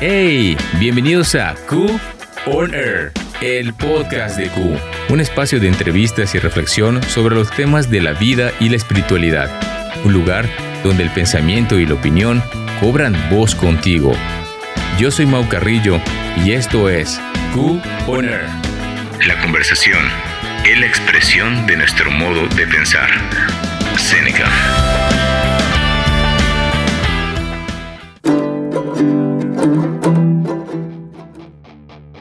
Hey, bienvenidos a Q On Air, el podcast de Q, un espacio de entrevistas y reflexión sobre los temas de la vida y la espiritualidad, un lugar donde el pensamiento y la opinión cobran voz contigo. Yo soy Mau Carrillo y esto es Q On Air. La conversación es la expresión de nuestro modo de pensar. Seneca.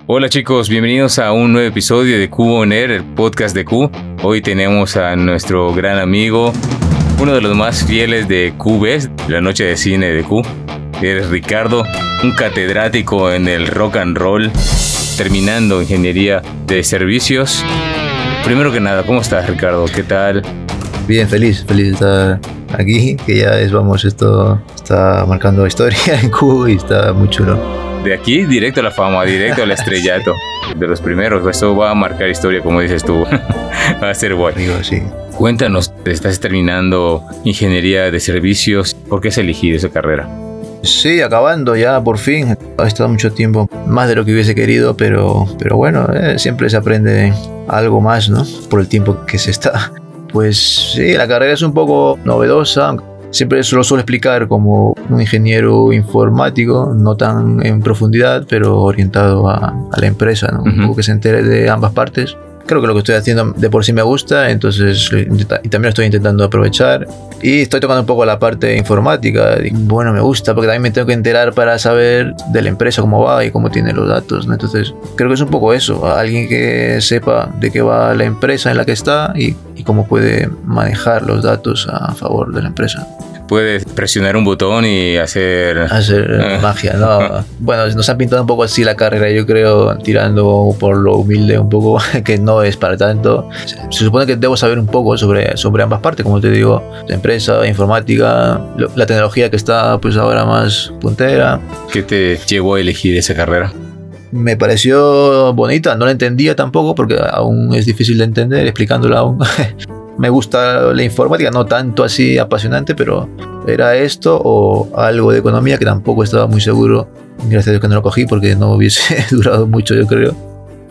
Hola chicos, bienvenidos a un nuevo episodio de Q On Air, el podcast de Q. Hoy tenemos a nuestro gran amigo, uno de los más fieles de QVES, la noche de cine de Q. Eres Ricardo, un catedrático en el rock and roll, terminando ingeniería de servicios. Primero que nada, ¿cómo estás Ricardo? ¿Qué tal? Bien, feliz, feliz de estar aquí, que ya es, vamos, esto está marcando historia en Q y está muy chulo. De aquí directo a la fama, directo al estrellato. De los primeros, eso va a marcar historia, como dices tú. va a ser guay. Digo, sí. Cuéntanos, estás terminando ingeniería de servicios. ¿Por qué has elegido esa carrera? Sí, acabando ya por fin. Ha estado mucho tiempo, más de lo que hubiese querido, pero, pero bueno, eh, siempre se aprende algo más, ¿no? Por el tiempo que se está. Pues sí, la carrera es un poco novedosa. Siempre lo suelo explicar como un ingeniero informático, no tan en profundidad, pero orientado a, a la empresa, ¿no? un poco que se entere de ambas partes. Creo que lo que estoy haciendo de por sí me gusta, entonces y también lo estoy intentando aprovechar. Y estoy tocando un poco la parte informática. y bueno, me gusta porque también me tengo que enterar para saber de la empresa cómo va y cómo tiene los datos. ¿no? Entonces, creo que es un poco eso. Alguien que sepa de qué va la empresa en la que está y, y cómo puede manejar los datos a favor de la empresa. Puedes presionar un botón y hacer... Hacer Ah. magia, ¿no? Bueno, nos han pintado un poco así la carrera, yo creo, tirando por lo humilde un poco, que no es para tanto. Se supone que debo saber un poco sobre, sobre ambas partes, como te digo, la empresa, informática, la tecnología que está pues ahora más puntera. ¿Qué te llevó a elegir esa carrera? Me pareció bonita, no la entendía tampoco porque aún es difícil de entender, explicándola aún. Me gusta la informática, no tanto así apasionante, pero era esto o algo de economía que tampoco estaba muy seguro. Gracias a Dios que no lo cogí porque no hubiese durado mucho, yo creo.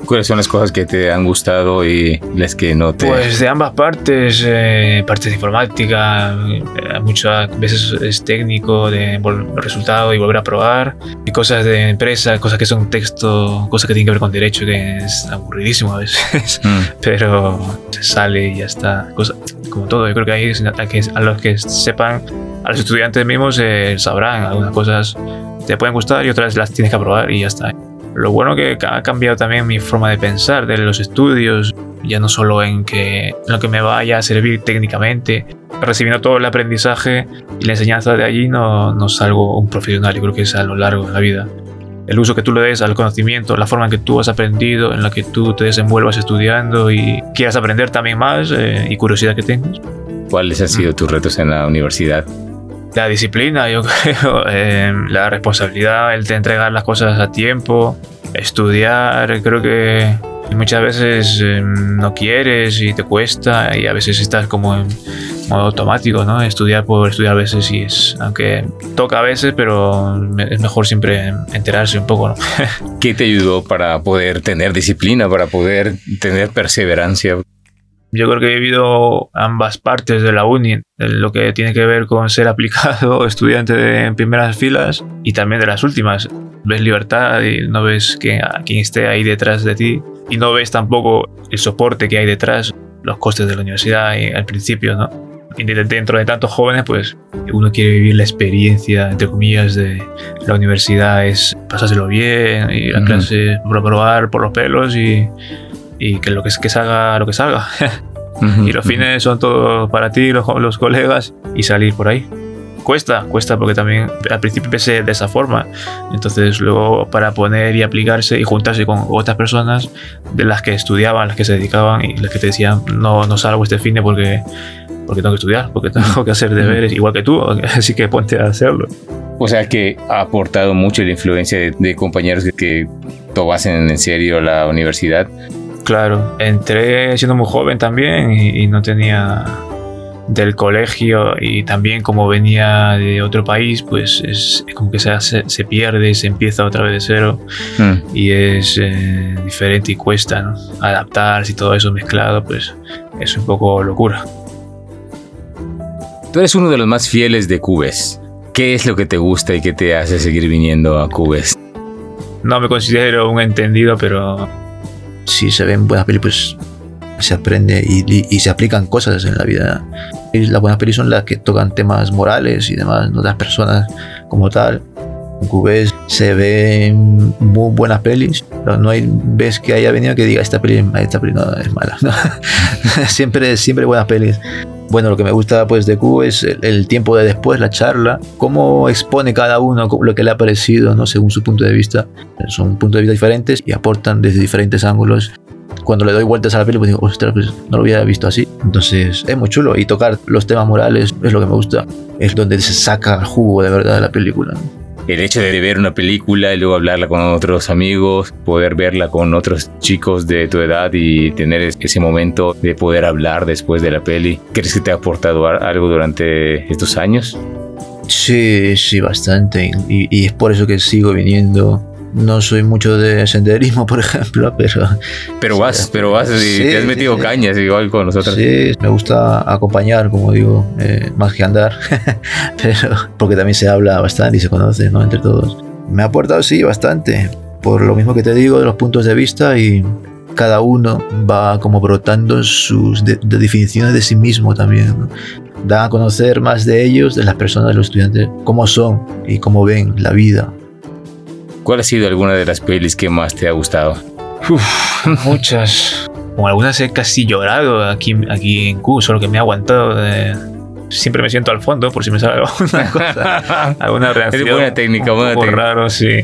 ¿Cuáles son las cosas que te han gustado y las que no te... Pues de ambas partes, eh, partes de informática, eh, muchas veces es técnico, de resultado y volver a probar, y cosas de empresa, cosas que son texto, cosas que tienen que ver con derecho, que es aburridísimo a veces, Mm. pero se sale y ya está. Cosa- como todo, yo creo que que- a los que sepan, a los estudiantes mismos eh, sabrán, algunas cosas te pueden gustar y otras las tienes que aprobar y ya está. Lo bueno que ha cambiado también mi forma de pensar de los estudios, ya no solo en, que, en lo que me vaya a servir técnicamente, recibiendo todo el aprendizaje y la enseñanza de allí no, no salgo un profesional, yo creo que es a lo largo de la vida. El uso que tú le des al conocimiento, la forma en que tú has aprendido, en la que tú te desenvuelvas estudiando y quieras aprender también más eh, y curiosidad que tengas. ¿Cuáles han sido tus retos en la universidad? La disciplina, yo creo, eh, la responsabilidad, el de entregar las cosas a tiempo, estudiar, creo que muchas veces eh, no quieres y te cuesta y a veces estás como en modo automático, ¿no? Estudiar por estudiar a veces y es, aunque toca a veces, pero es mejor siempre enterarse un poco, ¿no? ¿Qué te ayudó para poder tener disciplina, para poder tener perseverancia? Yo creo que he vivido ambas partes de la uni, lo que tiene que ver con ser aplicado, estudiante de en primeras filas y también de las últimas. Ves libertad y no ves que, a quien esté ahí detrás de ti y no ves tampoco el soporte que hay detrás, los costes de la universidad y al principio, ¿no? Y de- dentro de tantos jóvenes, pues uno quiere vivir la experiencia, entre comillas, de la universidad, es pasárselo bien y la Ujú. clase por probar por los pelos y, y que lo que, que salga, lo que salga. Y los fines son todos para ti, los, los colegas, y salir por ahí. Cuesta, cuesta porque también al principio empecé de esa forma. Entonces luego para poner y aplicarse y juntarse con otras personas de las que estudiaban, las que se dedicaban y las que te decían no, no salgo este fin de porque, porque tengo que estudiar, porque tengo que hacer deberes igual que tú, así que ponte a hacerlo. O sea que ha aportado mucho la influencia de, de compañeros que, que tomasen en serio la universidad. Claro, entré siendo muy joven también y, y no tenía del colegio y también como venía de otro país, pues es, como que se, se, pierde, se empieza otra vez de cero mm. y es eh, diferente y cuesta ¿no? adaptarse y todo eso mezclado, pues es un poco locura. Tú eres uno de los más fieles de Cubes. ¿Qué es lo que te gusta y qué te hace seguir viniendo a Cubes? No me considero un entendido, pero... Si se ven buenas películas, se aprende y, se aplican cosas en la vida. Y las buenas películas son las que tocan temas morales y demás, no las personas como tal. En Cubes se ven muy buenas pelis. No hay vez que haya venido que diga esta peli, esta peli no es mala. siempre, siempre buenas pelis. Bueno, lo que me gusta pues de Q es el, tiempo de después, la charla, cómo expone cada uno lo que le ha parecido, ¿no? Según su punto de vista. Son puntos de vista diferentes y aportan desde diferentes ángulos. Cuando le doy vueltas a la peli, pues digo, ostras, pues no lo había visto así. Entonces es muy chulo. Y tocar los temas morales es lo que me gusta. Es donde se saca el jugo de verdad de la película el hecho de ver una película y luego hablarla con otros amigos, poder verla con otros chicos de tu edad y tener ese momento de poder hablar después de la peli, ¿crees que te ha aportado algo durante estos años? Sí, sí, bastante. Y, es por eso que sigo viniendo no soy mucho de senderismo, por ejemplo, pero... Pero vas, pero vas y te has metido cañas igual con nosotros. Sí, me gusta acompañar, como digo, eh, más que andar, pero porque también se habla bastante y se conoce, ¿no? Entre todos. Me ha aportado, sí, bastante, por lo mismo que te digo, de los puntos de vista y cada uno va como brotando sus definiciones de sí mismo también. ¿no? Dan a conocer más de ellos, de las personas, de los estudiantes, cómo son y cómo ven la vida, ¿Cuál ha sido alguna de las pelis que más te ha gustado? muchas. Con algunas he casi llorado aquí, aquí en Q, solo que me ha aguantado. Siempre me siento al fondo por si me sale alguna cosa, alguna reacción. Es buena técnica, buena técnica. raro, sí.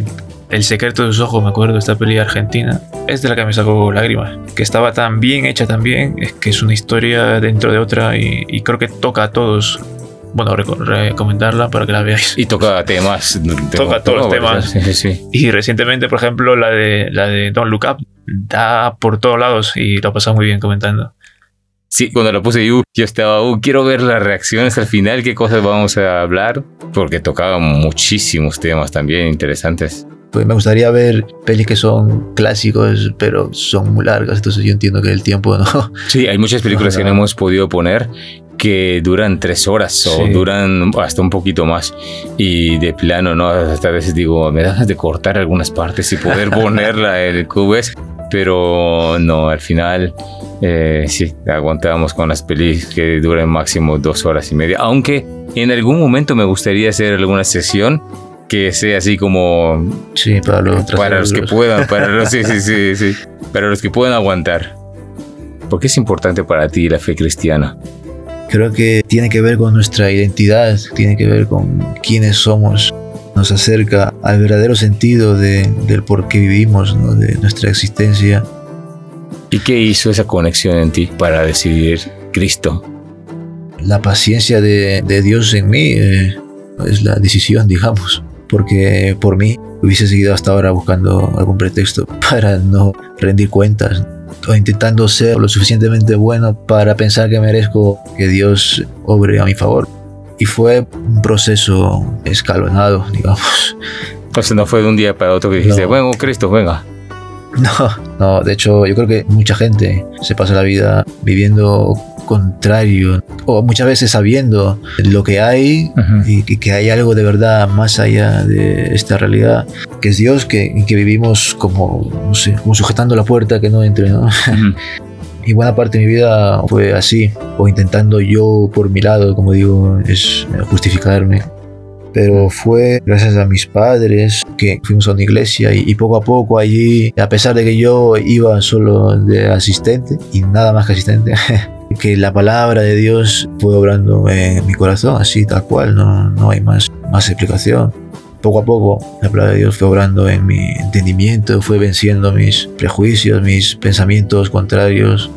El secreto de sus ojos, me acuerdo, de esta peli argentina. Es de la que me sacó lágrimas. Que estaba tan bien hecha también. Es que es una historia dentro de otra y, y creo que toca a todos bueno, recomendarla para que la veáis. Y toca temas. toca todos los temas. Sí, sí. Y recientemente, por ejemplo, la de, la de Don't Look Up da por todos lados y lo ha pasado muy bien comentando. Sí, cuando lo puse yo, yo estaba, uh, quiero ver las reacciones al final, qué cosas vamos a hablar, porque tocaba muchísimos temas también interesantes. Pues me gustaría ver pelis que son clásicos, pero son muy largas, entonces yo entiendo que el tiempo no. Sí, hay muchas películas que no hemos podido poner que duran tres horas o duran hasta un poquito más. Y de plano, ¿no? Hasta a veces digo, me das de cortar algunas partes y poder ponerla en el cubes. Pero no, al final eh, sí, aguantamos con las pelis que duran máximo dos horas y media. Aunque en algún momento me gustaría hacer alguna sesión que sea así como sí para los, para los que puedan para los sí, sí, sí, sí, para los que puedan aguantar ¿por qué es importante para ti la fe cristiana? Creo que tiene que ver con nuestra identidad, tiene que ver con quiénes somos. Nos acerca al verdadero sentido de, del por qué vivimos, ¿no? de nuestra existencia. ¿Y qué hizo esa conexión en ti para decidir Cristo? La paciencia de, de Dios en mí eh, es la decisión, digamos, porque por mí hubiese seguido hasta ahora buscando algún pretexto para no rendir cuentas o intentando ser lo suficientemente bueno para pensar que merezco que Dios obre a mi favor. Y fue un proceso escalonado, digamos. Pues no fue de un día para otro que dijiste, bueno, Cristo, venga. No, no, de hecho yo creo que mucha gente se pasa la vida viviendo contrario o muchas veces sabiendo lo que hay y, que hay algo de verdad más allá de esta realidad que es Dios que, que vivimos como no sé como sujetando la puerta que no entre ¿no? y buena parte de mi vida fue así o intentando yo por mi lado como digo es justificarme. Pero fue gracias a mis padres que fuimos a una iglesia y, poco a poco allí, a pesar de que yo iba solo de asistente y nada más que asistente, que la palabra de Dios fue obrando en mi corazón, así tal cual, no, no hay más, más explicación. Poco a poco la palabra de Dios fue obrando en mi entendimiento, fue venciendo mis prejuicios, mis pensamientos contrarios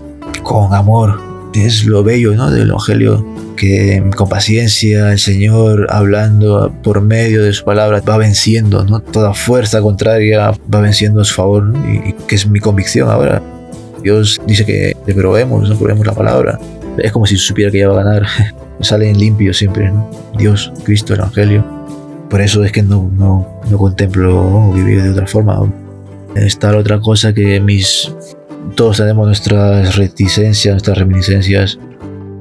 con amor. Es lo bello ¿no? del Evangelio que con paciencia el Señor hablando por medio de su palabra va venciendo, ¿no? Toda fuerza contraria va venciendo a su favor y, que es mi convicción ahora. Dios dice que le probemos, no probemos la palabra. es como si supiera que ya va a ganar. Salen limpios siempre, ¿no? Dios, Cristo, el Evangelio. Por eso es que no, no, no contemplo vivir de otra forma. Está la otra cosa que mis... Todos tenemos nuestras reticencias, nuestras reminiscencias,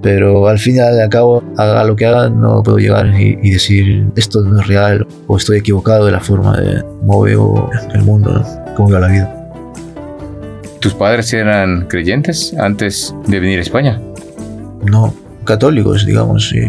pero al final de cabo, haga lo que haga, no puedo llegar y, y, decir esto no es real o estoy equivocado de la forma de cómo veo el mundo, ¿no? cómo veo la vida. ¿Tus padres eran creyentes antes de venir a España? No, católicos, digamos, sí.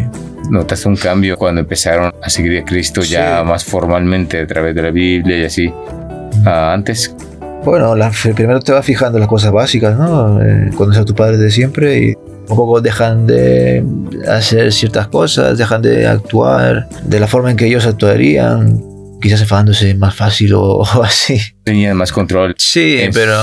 ¿Notaste un cambio cuando empezaron a seguir a Cristo sí. ya más formalmente a través de la Biblia y así? Uh, antes. Bueno, la, primero te vas fijando en las cosas básicas, ¿no? Eh, conocer a tu padre de siempre y un poco dejan de hacer ciertas cosas, dejan de actuar de la forma en que ellos actuarían, quizás enfadándose más fácil o, o así. Tenían más control. Sí, pero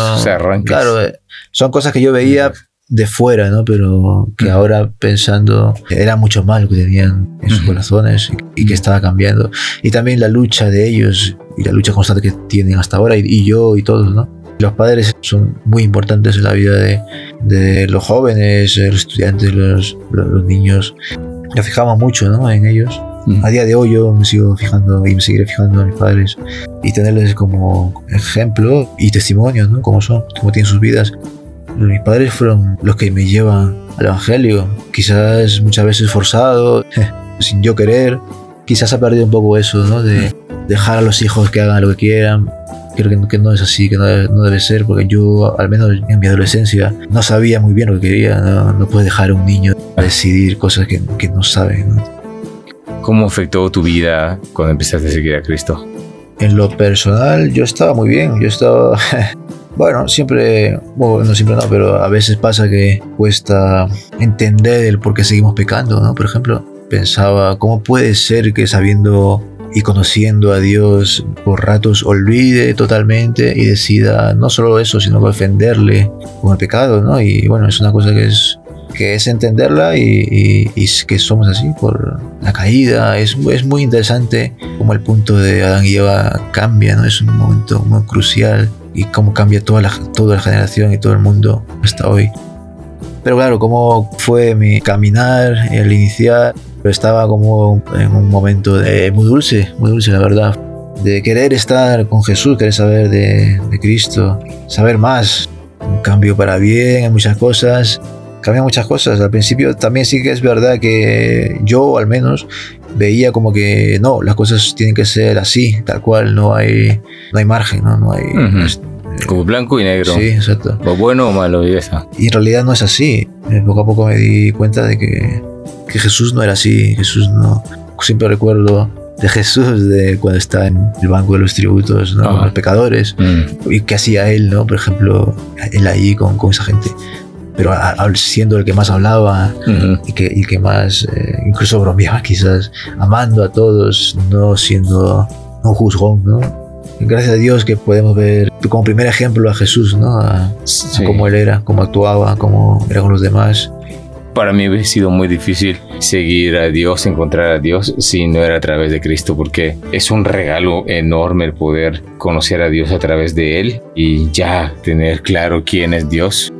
claro, eh, son cosas que yo veía de fuera, ¿no? Pero que ahora pensando era mucho más lo que tenían en sus corazones y, y, que estaba cambiando. Y también la lucha de ellos y la lucha constante que tienen hasta ahora y, y yo y todos, ¿no? Los padres son muy importantes en la vida de, de los jóvenes, los estudiantes, los, los, los niños. Nos fijamos mucho ¿no? en ellos. A día de hoy yo me sigo fijando y me seguiré fijando en mis padres y tenerles como ejemplo y testimonio, ¿no? Cómo son, cómo tienen sus vidas. Mis padres fueron los que me llevan al Evangelio, quizás muchas veces forzado, sin yo querer. Quizás ha perdido un poco eso, ¿no? De dejar a los hijos que hagan lo que quieran. Creo que, que no es así, que no no debe, ser, porque yo, al menos en mi adolescencia, no sabía muy bien lo que quería. No, no puedes dejar a un niño a decidir cosas que, que no sabe, ¿no? ¿Cómo afectó tu vida cuando empezaste a seguir a Cristo? En lo personal, yo estaba muy bien. Yo estaba. Bueno, siempre, bueno, no siempre no, pero a veces pasa que cuesta entender el por qué seguimos pecando, ¿no? Por ejemplo, pensaba, ¿cómo puede ser que sabiendo y conociendo a Dios por ratos olvide totalmente y decida no solo eso, sino ofenderle con el pecado, ¿no? Y bueno, es una cosa que es que es entenderla y, que somos así por la caída. Es, es muy interesante cómo el punto de Adán y Eva cambia, ¿no? Es un momento muy crucial y cómo cambia toda la, toda la generación y todo el mundo hasta hoy. Pero claro, cómo fue mi caminar, el iniciar, estaba como en un momento de, muy dulce, muy dulce la verdad, de querer estar con Jesús, querer saber de, de Cristo, saber más, un cambio para bien en muchas cosas, cambian muchas cosas. Al principio también sí que es verdad que yo al menos veía como que no, las cosas tienen que ser así, tal cual, no hay, no hay margen, no, no hay... Uh -huh. Como blanco y negro. Sí, exacto. O bueno o malo, y eso. Y en realidad no es así. Poco a poco me di cuenta de que, que Jesús no era así. Jesús no. Siempre recuerdo de Jesús de cuando está en el banco de los tributos, ¿no? Con los pecadores. Mm. Y qué hacía él, ¿no? Por ejemplo, él ahí con, con esa gente pero a, a, siendo el que más hablaba uh -huh. y, que, y que más eh, incluso bromeaba quizás, amando a todos, no siendo un juzgón, ¿no? Gracias a Dios que podemos ver como primer ejemplo a Jesús, ¿no? A, sí. a cómo él era, cómo actuaba, cómo era con los demás. Para mí hubiera sido muy difícil seguir a Dios, encontrar a Dios, si no era a través de Cristo, porque es un regalo enorme el poder conocer a Dios a través de Él y ya tener claro quién es Dios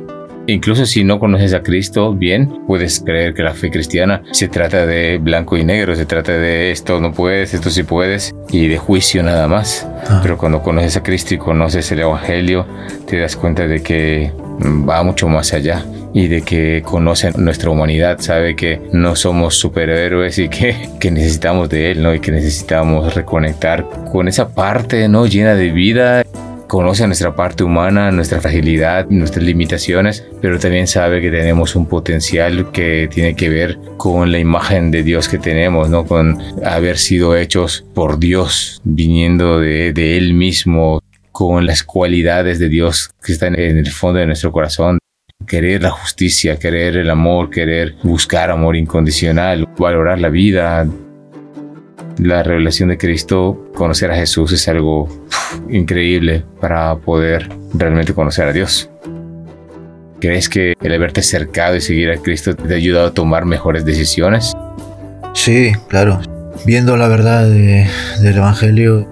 Incluso si no conoces a Cristo bien, puedes creer que la fe cristiana se trata de blanco y negro, se trata de esto no puedes, esto sí puedes, y de juicio nada más. Ah. Pero cuando conoces a Cristo y conoces el Evangelio, te das cuenta de que va mucho más allá y de que conoce nuestra humanidad, sabe que no somos superhéroes y que, que necesitamos de Él, ¿no? Y que necesitamos reconectar con esa parte, ¿no? Llena de vida conoce nuestra parte humana, nuestra fragilidad, nuestras limitaciones, pero también sabe que tenemos un potencial que tiene que ver con la imagen de Dios que tenemos, ¿no? Con haber sido hechos por Dios, viniendo de, de Él mismo, con las cualidades de Dios que están en el fondo de nuestro corazón. Querer la justicia, querer el amor, querer buscar amor incondicional, valorar la vida, la revelación de Cristo, conocer a Jesús es algo increíble para poder realmente conocer a Dios. ¿Crees que el haberte acercado y seguir a Cristo te ha ayudado a tomar mejores decisiones? Sí, claro. Viendo la verdad de, del Evangelio,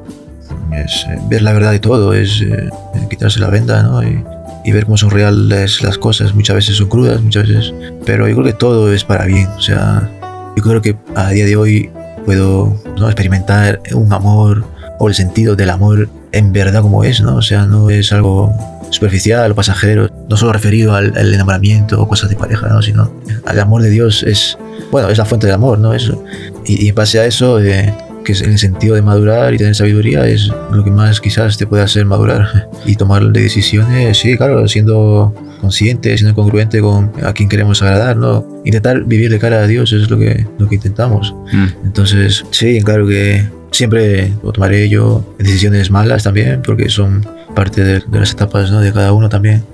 es eh, ver la verdad de todo, es eh, quitarse la venda, ¿no? Y y ver cómo son reales las cosas. Muchas veces son crudas, muchas veces. Pero yo creo que todo es para bien. O sea, yo creo que a día de hoy puedo ¿no? experimentar un amor o el sentido del amor en verdad como es, ¿no? O sea, no es algo superficial o pasajero, no solo referido al, enamoramiento o cosas de pareja, ¿no? Sino al amor de Dios es, bueno, es la fuente del amor, ¿no? Eso. Y, y en base a eso, eh, que es en el sentido de madurar y tener sabiduría es lo que más quizás te puede hacer madurar y tomar decisiones, sí, claro, siendo consciente, siendo congruente con a quien queremos agradar, ¿no? Intentar vivir de cara a Dios es lo que, lo que intentamos. Mm. Entonces, sí, claro que siempre tomaré yo decisiones malas también, porque son parte de, las etapas ¿no? de cada uno también.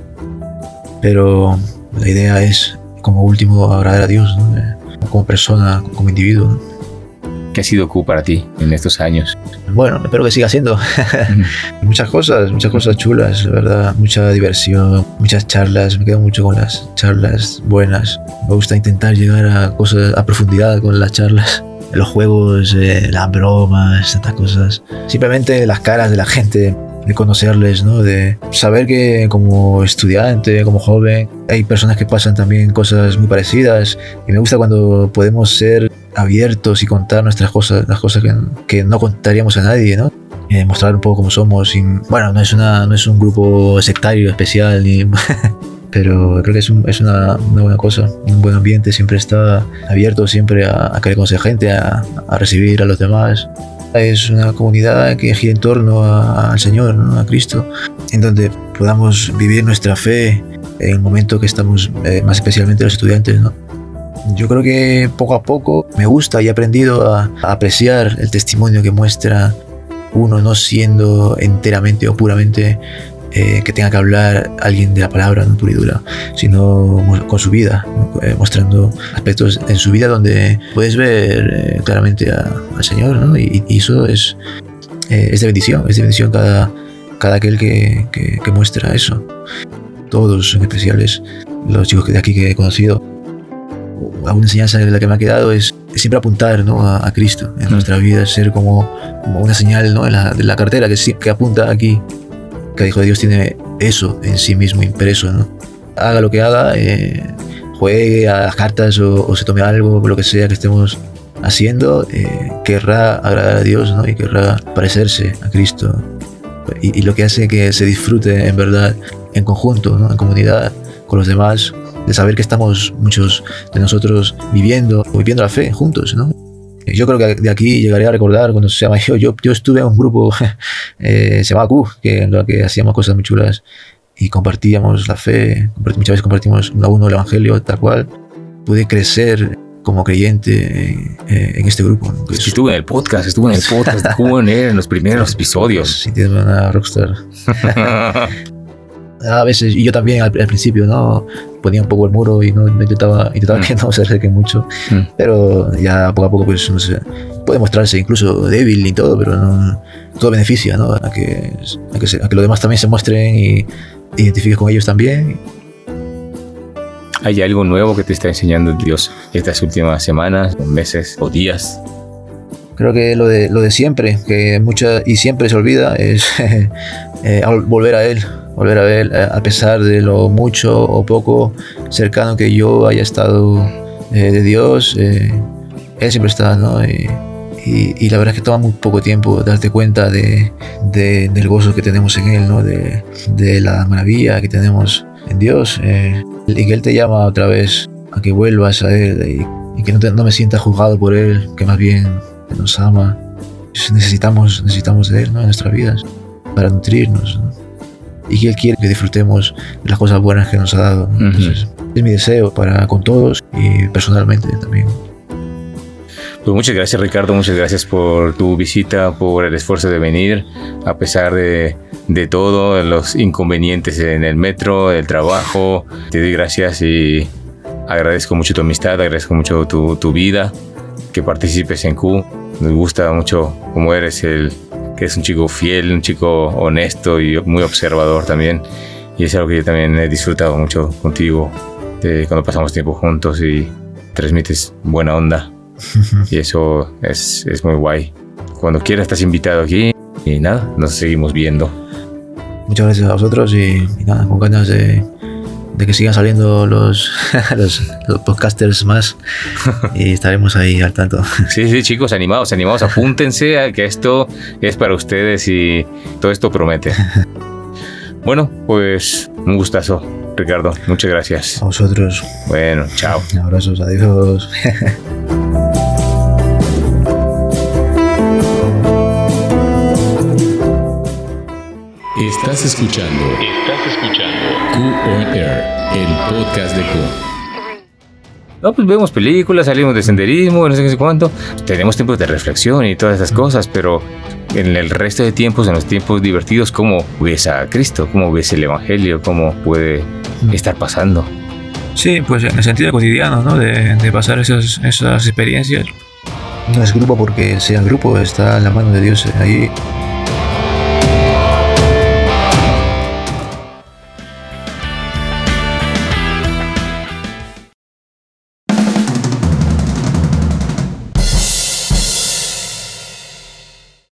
Pero la idea es, como último, agradar a Dios, como persona, como individuo. ¿Qué ha sido Q para ti en estos años? Bueno, espero que siga siendo. muchas cosas, muchas cosas chulas, la verdad. Mucha diversión, muchas charlas. Me quedo mucho con las charlas buenas. Me gusta intentar llegar a cosas a profundidad con las charlas. Los juegos, eh, las bromas, estas cosas. Simplemente las caras de la gente de conocerles, ¿no? De saber que como estudiante, como joven, hay personas que pasan también cosas muy parecidas y me gusta cuando podemos ser abiertos y contar nuestras cosas, las cosas que, que no contaríamos a nadie, ¿no? Eh, mostrar un poco cómo somos. bueno, no es, una, no es un grupo sectario especial, ni, pero creo que es, es una, una, buena cosa. Un buen ambiente siempre está abierto, siempre a, a querer conocer gente, a, a recibir a los demás. Es una comunidad que gira en torno al Señor, a Cristo, en donde podamos vivir nuestra fe en el momento que estamos, eh, más especialmente los estudiantes. ¿no? Yo creo que poco a poco me gusta y he aprendido a, a apreciar el testimonio que muestra uno no siendo enteramente o puramente eh, que tenga que hablar alguien de la palabra no pura y dura, sino con su vida, eh, mostrando aspectos en su vida donde puedes ver eh, claramente al Señor, ¿no? y, eso es, es de bendición, es de bendición cada, cada aquel que, que, muestra eso. Todos son especiales, los chicos de aquí que he conocido. Alguna enseñanza de la que me ha quedado es siempre apuntar ¿no? a, Cristo en mm. nuestra vida, ser como, como una señal ¿no? en la, de la cartera que, que apunta aquí cada hijo de Dios tiene eso en sí mismo impreso, ¿no? Haga lo que haga, eh, juegue a las cartas o, se tome algo, lo que sea que estemos haciendo, eh, querrá agradar a Dios, ¿no? Y querrá parecerse a Cristo. Y, lo que hace que se disfrute en verdad en conjunto, ¿no? En comunidad, con los demás, de saber que estamos muchos de nosotros viviendo, viviendo la fe juntos, ¿no? Yo creo que de aquí llegaré a recordar cuando se llama yo, yo, yo estuve en un grupo, eh, se llama Q, que en lo que hacíamos cosas muy chulas y compartíamos la fe, muchas veces compartimos uno a uno el evangelio, tal cual. Pude crecer como creyente eh, en este grupo. estuve en el podcast, estuve en el podcast, estuve en los primeros episodios. Sintiendo una rockstar. A veces, y yo también al, principio, ¿no? Ponía un poco el muro y no, intentaba, intentaba mm. que no se acerque mucho, mm. pero ya poco a poco, pues, no sé, puede mostrarse incluso débil y todo, pero no, todo beneficia, ¿no? A que, a que, a que los demás también se muestren y identifiques con ellos también. ¿Hay algo nuevo que te está enseñando Dios estas últimas semanas, meses o días? Creo que lo de, lo de siempre, que mucha y siempre se olvida, es eh, volver a Él, volver a ver, eh, a pesar de lo mucho o poco cercano que yo haya estado eh, de Dios, eh, Él siempre está, ¿no? Y, y, la verdad es que toma muy poco tiempo darte cuenta de, de, del gozo que tenemos en Él, ¿no? De, de la maravilla que tenemos en Dios. y que Él te llama otra vez a que vuelvas a Él y, que no, no, me sienta juzgado por Él, que más bien nos ama. Necesitamos, necesitamos de Él ¿no? en nuestras vidas para nutrirnos. ¿no? Y que Él quiere que disfrutemos de las cosas buenas que nos ha dado. es mi deseo para con todos y personalmente también. Pues muchas gracias Ricardo, muchas gracias por tu visita, por el esfuerzo de venir, a pesar de, de todo, los inconvenientes en el metro, el trabajo. Te doy gracias y agradezco mucho tu amistad, agradezco mucho tu, tu vida, que participes en Q. Nos gusta mucho cómo eres el, que es un chico fiel, un chico honesto y muy observador también. Y es algo que yo también he disfrutado mucho contigo de cuando pasamos tiempo juntos y transmites buena onda. y eso es, es muy guay. Cuando quieras estás invitado aquí y nada, nos seguimos viendo. muchas gracias a vosotros y, y nada, con ganas de, de que sigan saliendo los, los, los podcasters más y estaremos ahí al tanto. Sí, sí, chicos, animados, animados, apúntense a que esto es para ustedes y todo esto promete. Bueno, pues un gustazo, Ricardo. Muchas gracias. A vosotros. Bueno, chao. Abrazos, adiós. Estás escuchando. Estás escuchando. Q on Air, el podcast de Q. No, pues vemos películas, salimos de senderismo, no sé qué sé cuánto. Tenemos tiempos de reflexión y todas esas cosas, pero en el resto de tiempos, en los tiempos divertidos, ¿cómo ves a Cristo? ¿Cómo ves el Evangelio? ¿Cómo puede estar pasando? Sí, pues en el sentido cotidiano, ¿no? De, de pasar esas, esas experiencias. No es grupo porque sea grupo, está en la mano de Dios. Ahí